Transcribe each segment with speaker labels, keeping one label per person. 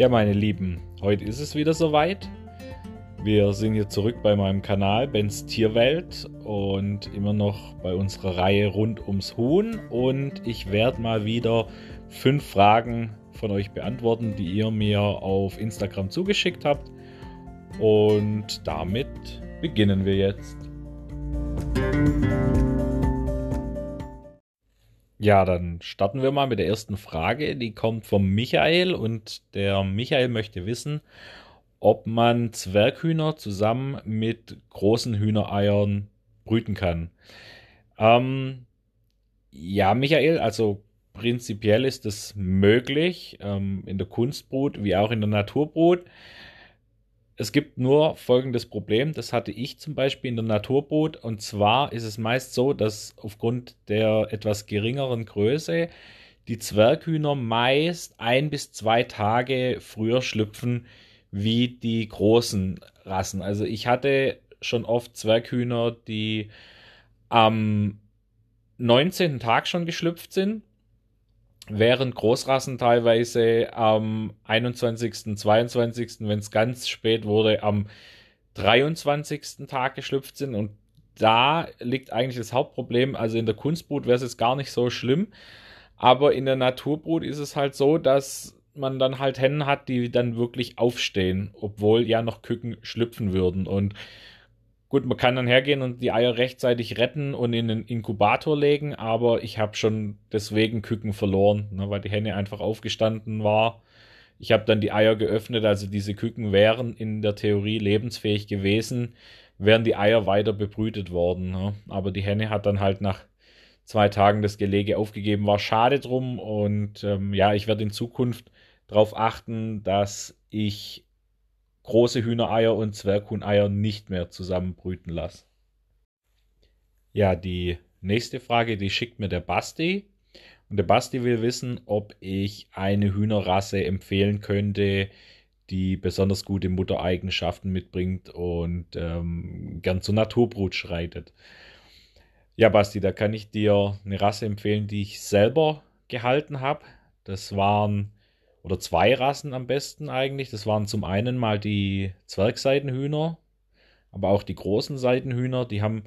Speaker 1: Ja, meine Lieben, heute ist es wieder soweit. Wir sind hier zurück bei meinem Kanal Bens Tierwelt und immer noch bei unserer Reihe rund ums Huhn. Und ich werde mal wieder fünf Fragen von euch beantworten, die ihr mir auf Instagram zugeschickt habt. Und damit beginnen wir jetzt. Ja, dann starten wir mal mit der ersten Frage. Die kommt vom Michael und der Michael möchte wissen, ob man Zwerghühner zusammen mit großen Hühnereiern brüten kann. Ähm, ja, Michael, also prinzipiell ist es möglich, ähm, in der Kunstbrut wie auch in der Naturbrut. Es gibt nur folgendes Problem, das hatte ich zum Beispiel in der Naturbrut, und zwar ist es meist so, dass aufgrund der etwas geringeren Größe die Zwerghühner meist ein bis zwei Tage früher schlüpfen wie die großen Rassen. Also ich hatte schon oft Zwerghühner, die am 19. Tag schon geschlüpft sind während Großrassen teilweise am 21., 22., wenn es ganz spät wurde, am 23. Tag geschlüpft sind. Und da liegt eigentlich das Hauptproblem. Also in der Kunstbrut wäre es jetzt gar nicht so schlimm. Aber in der Naturbrut ist es halt so, dass man dann halt Hennen hat, die dann wirklich aufstehen, obwohl ja noch Küken schlüpfen würden. Und Gut, man kann dann hergehen und die Eier rechtzeitig retten und in den Inkubator legen, aber ich habe schon deswegen Küken verloren, ne, weil die Henne einfach aufgestanden war. Ich habe dann die Eier geöffnet, also diese Küken wären in der Theorie lebensfähig gewesen, wären die Eier weiter bebrütet worden. Ne. Aber die Henne hat dann halt nach zwei Tagen das Gelege aufgegeben, war schade drum und ähm, ja, ich werde in Zukunft darauf achten, dass ich große Hühnereier und Zwerghuhneier nicht mehr zusammenbrüten lasse. Ja, die nächste Frage, die schickt mir der Basti. Und der Basti will wissen, ob ich eine Hühnerrasse empfehlen könnte, die besonders gute Muttereigenschaften mitbringt und ähm, gern zur Naturbrut schreitet. Ja, Basti, da kann ich dir eine Rasse empfehlen, die ich selber gehalten habe. Das waren oder zwei Rassen am besten eigentlich. Das waren zum einen mal die Zwergseidenhühner, aber auch die großen Seidenhühner. Die haben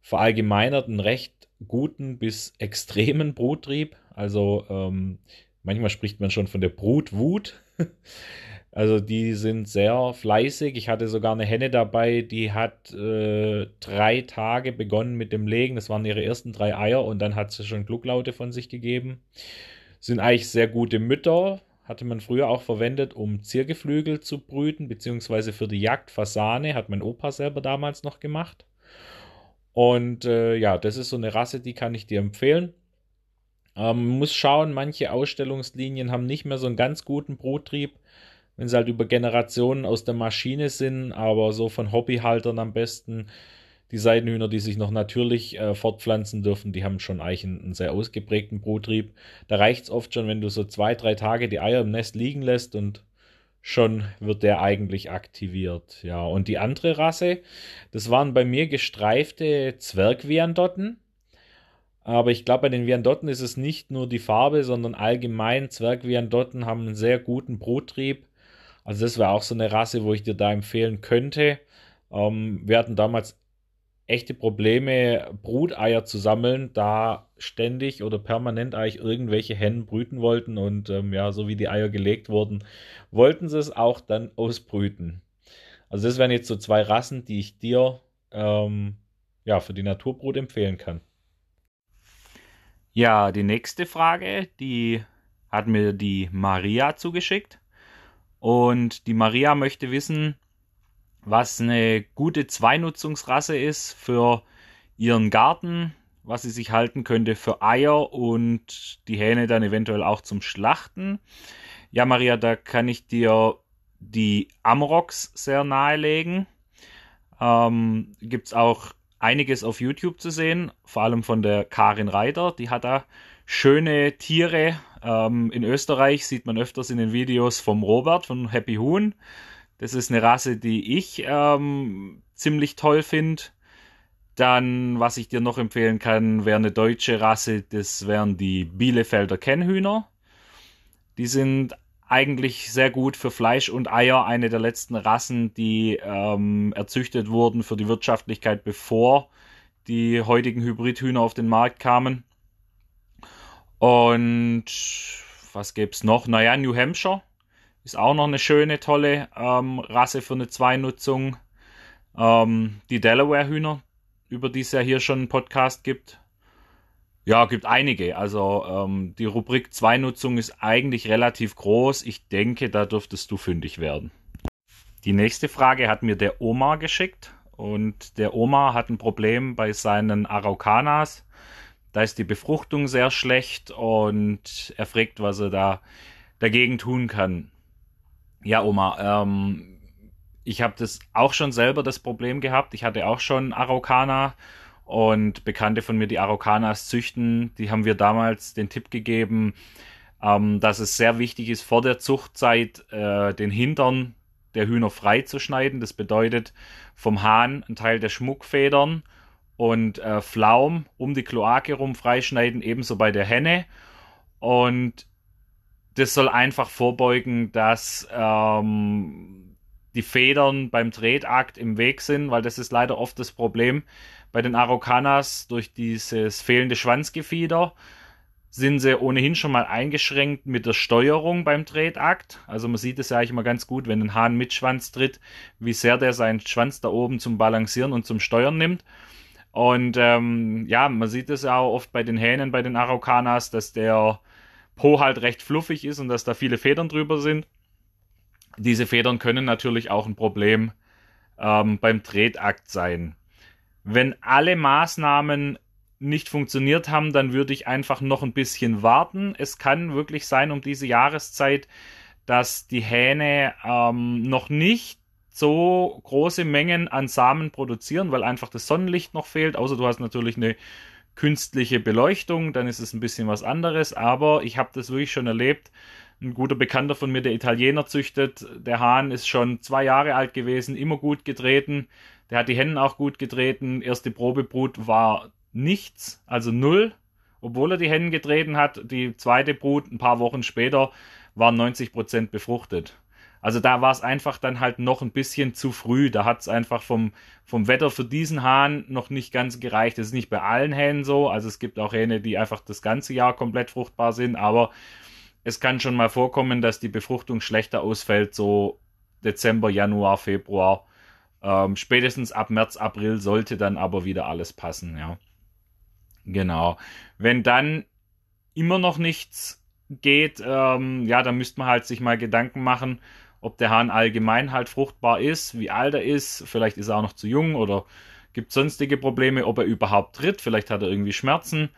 Speaker 1: verallgemeinert einen recht guten bis extremen Bruttrieb. Also ähm, manchmal spricht man schon von der Brutwut. Also die sind sehr fleißig. Ich hatte sogar eine Henne dabei, die hat äh, drei Tage begonnen mit dem Legen. Das waren ihre ersten drei Eier und dann hat sie schon Glucklaute von sich gegeben. Sind eigentlich sehr gute Mütter, hatte man früher auch verwendet, um Ziergeflügel zu brüten, beziehungsweise für die Jagd Fasane, hat mein Opa selber damals noch gemacht. Und äh, ja, das ist so eine Rasse, die kann ich dir empfehlen. Ähm, muss schauen, manche Ausstellungslinien haben nicht mehr so einen ganz guten Bruttrieb, wenn sie halt über Generationen aus der Maschine sind, aber so von Hobbyhaltern am besten die Seidenhühner, die sich noch natürlich äh, fortpflanzen dürfen, die haben schon eigentlich einen, einen sehr ausgeprägten Bruttrieb. Da reicht es oft schon, wenn du so zwei, drei Tage die Eier im Nest liegen lässt und schon wird der eigentlich aktiviert. Ja, und die andere Rasse, das waren bei mir gestreifte Zwergviandotten. Aber ich glaube, bei den Viandotten ist es nicht nur die Farbe, sondern allgemein Zwergviandotten haben einen sehr guten Bruttrieb. Also das wäre auch so eine Rasse, wo ich dir da empfehlen könnte. Ähm, wir hatten damals echte Probleme, Bruteier zu sammeln, da ständig oder permanent eigentlich irgendwelche Hennen brüten wollten und ähm, ja, so wie die Eier gelegt wurden, wollten sie es auch dann ausbrüten. Also das wären jetzt so zwei Rassen, die ich dir ähm, ja, für die Naturbrut empfehlen kann. Ja, die nächste Frage, die hat mir die Maria zugeschickt. Und die Maria möchte wissen, was eine gute Zweinutzungsrasse ist für ihren Garten, was sie sich halten könnte für Eier und die Hähne dann eventuell auch zum Schlachten. Ja, Maria, da kann ich dir die Amrox sehr nahelegen. Ähm, Gibt es auch einiges auf YouTube zu sehen, vor allem von der Karin Reiter. Die hat da schöne Tiere. Ähm, in Österreich sieht man öfters in den Videos vom Robert von Happy Huhn. Das ist eine Rasse, die ich ähm, ziemlich toll finde. Dann, was ich dir noch empfehlen kann, wäre eine deutsche Rasse, das wären die Bielefelder Kennhühner. Die sind eigentlich sehr gut für Fleisch und Eier, eine der letzten Rassen, die ähm, erzüchtet wurden für die Wirtschaftlichkeit, bevor die heutigen Hybridhühner auf den Markt kamen. Und was gibt's noch? Naja, New Hampshire ist auch noch eine schöne, tolle ähm, Rasse für eine Zweinutzung. Ähm, die Delaware-Hühner, über die es ja hier schon einen Podcast gibt. Ja, gibt einige. Also ähm, die Rubrik Zweinutzung ist eigentlich relativ groß. Ich denke, da dürftest du fündig werden. Die nächste Frage hat mir der Oma geschickt. Und der Oma hat ein Problem bei seinen Araucanas. Da ist die Befruchtung sehr schlecht und er fragt, was er da dagegen tun kann. Ja, Oma, ähm, ich habe das auch schon selber das Problem gehabt. Ich hatte auch schon Araucana und Bekannte von mir, die Araucanas züchten, die haben wir damals den Tipp gegeben, ähm, dass es sehr wichtig ist, vor der Zuchtzeit äh, den Hintern der Hühner freizuschneiden. Das bedeutet vom Hahn einen Teil der Schmuckfedern und äh, Flaum um die Kloake rum freischneiden, ebenso bei der Henne. Und das soll einfach vorbeugen, dass ähm, die Federn beim Tretakt im Weg sind, weil das ist leider oft das Problem bei den Araucanas durch dieses fehlende Schwanzgefieder sind sie ohnehin schon mal eingeschränkt mit der Steuerung beim Tretakt. Also man sieht es ja eigentlich immer ganz gut, wenn ein Hahn mit Schwanz tritt, wie sehr der seinen Schwanz da oben zum Balancieren und zum Steuern nimmt. Und ähm, ja, man sieht es ja auch oft bei den Hähnen, bei den Araucanas, dass der Po halt recht fluffig ist und dass da viele Federn drüber sind. Diese Federn können natürlich auch ein Problem ähm, beim Tretakt sein. Wenn alle Maßnahmen nicht funktioniert haben, dann würde ich einfach noch ein bisschen warten. Es kann wirklich sein um diese Jahreszeit, dass die Hähne ähm, noch nicht so große Mengen an Samen produzieren, weil einfach das Sonnenlicht noch fehlt. Außer du hast natürlich eine künstliche Beleuchtung, dann ist es ein bisschen was anderes. Aber ich habe das wirklich schon erlebt. Ein guter Bekannter von mir, der Italiener züchtet, der Hahn ist schon zwei Jahre alt gewesen, immer gut getreten. Der hat die Hennen auch gut getreten. Erste Probebrut war nichts, also null, obwohl er die Hennen getreten hat. Die zweite Brut ein paar Wochen später waren 90 Prozent befruchtet. Also da war es einfach dann halt noch ein bisschen zu früh. Da hat es einfach vom, vom Wetter für diesen Hahn noch nicht ganz gereicht. Das ist nicht bei allen Hähnen so. Also es gibt auch Hähne, die einfach das ganze Jahr komplett fruchtbar sind. Aber es kann schon mal vorkommen, dass die Befruchtung schlechter ausfällt, so Dezember, Januar, Februar. Ähm, spätestens ab März, April sollte dann aber wieder alles passen, ja. Genau. Wenn dann immer noch nichts geht, ähm, ja, dann müsste man halt sich mal Gedanken machen, ob der Hahn allgemein halt fruchtbar ist, wie alt er ist, vielleicht ist er auch noch zu jung oder gibt sonstige Probleme, ob er überhaupt tritt, vielleicht hat er irgendwie Schmerzen.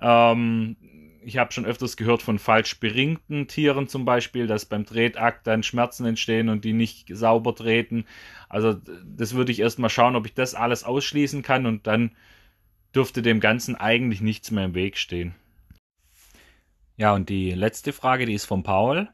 Speaker 1: Ähm, ich habe schon öfters gehört von falsch beringten Tieren zum Beispiel, dass beim Tretakt dann Schmerzen entstehen und die nicht sauber treten. Also das würde ich erstmal schauen, ob ich das alles ausschließen kann und dann dürfte dem Ganzen eigentlich nichts mehr im Weg stehen. Ja, und die letzte Frage, die ist von Paul.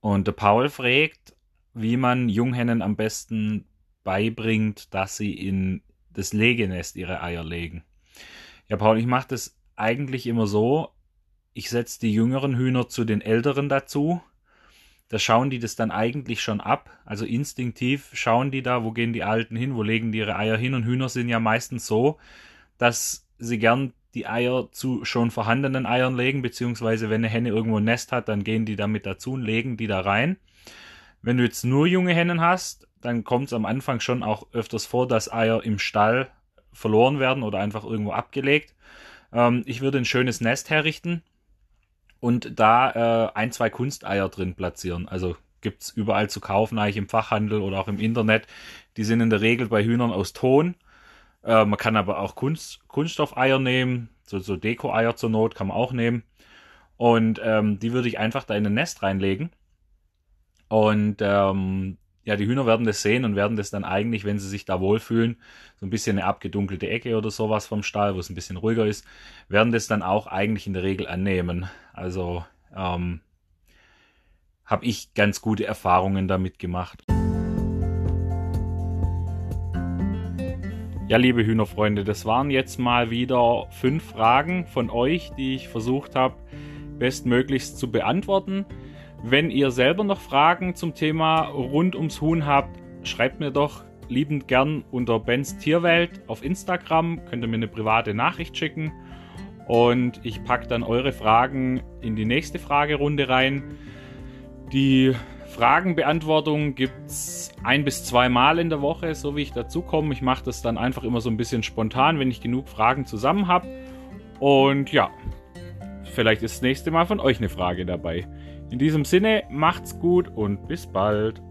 Speaker 1: Und der Paul fragt, wie man Junghennen am besten beibringt, dass sie in das Legenest ihre Eier legen. Ja, Paul, ich mache das eigentlich immer so, ich setze die jüngeren Hühner zu den älteren dazu. Da schauen die das dann eigentlich schon ab. Also instinktiv schauen die da, wo gehen die Alten hin, wo legen die ihre Eier hin. Und Hühner sind ja meistens so, dass sie gern die Eier zu schon vorhandenen Eiern legen, beziehungsweise wenn eine Henne irgendwo ein Nest hat, dann gehen die damit dazu und legen die da rein. Wenn du jetzt nur junge Hennen hast, dann kommt es am Anfang schon auch öfters vor, dass Eier im Stall verloren werden oder einfach irgendwo abgelegt. Ähm, ich würde ein schönes Nest herrichten und da äh, ein, zwei Kunsteier drin platzieren. Also gibt es überall zu kaufen, eigentlich im Fachhandel oder auch im Internet. Die sind in der Regel bei Hühnern aus Ton äh, man kann aber auch Kunst, Kunststoffeier nehmen, so, so Deko-Eier zur Not kann man auch nehmen. Und ähm, die würde ich einfach da in ein Nest reinlegen. Und ähm, ja, die Hühner werden das sehen und werden das dann eigentlich, wenn sie sich da wohlfühlen, so ein bisschen eine abgedunkelte Ecke oder sowas vom Stall, wo es ein bisschen ruhiger ist, werden das dann auch eigentlich in der Regel annehmen. Also ähm, habe ich ganz gute Erfahrungen damit gemacht. Ja, liebe Hühnerfreunde, das waren jetzt mal wieder fünf Fragen von euch, die ich versucht habe, bestmöglichst zu beantworten. Wenn ihr selber noch Fragen zum Thema rund ums Huhn habt, schreibt mir doch liebend gern unter Bens Tierwelt auf Instagram. Könnt ihr mir eine private Nachricht schicken. Und ich packe dann eure Fragen in die nächste Fragerunde rein. Die Fragenbeantwortung gibt es ein bis zwei Mal in der Woche, so wie ich dazu komme. Ich mache das dann einfach immer so ein bisschen spontan, wenn ich genug Fragen zusammen habe. Und ja, vielleicht ist das nächste Mal von euch eine Frage dabei. In diesem Sinne, macht's gut und bis bald.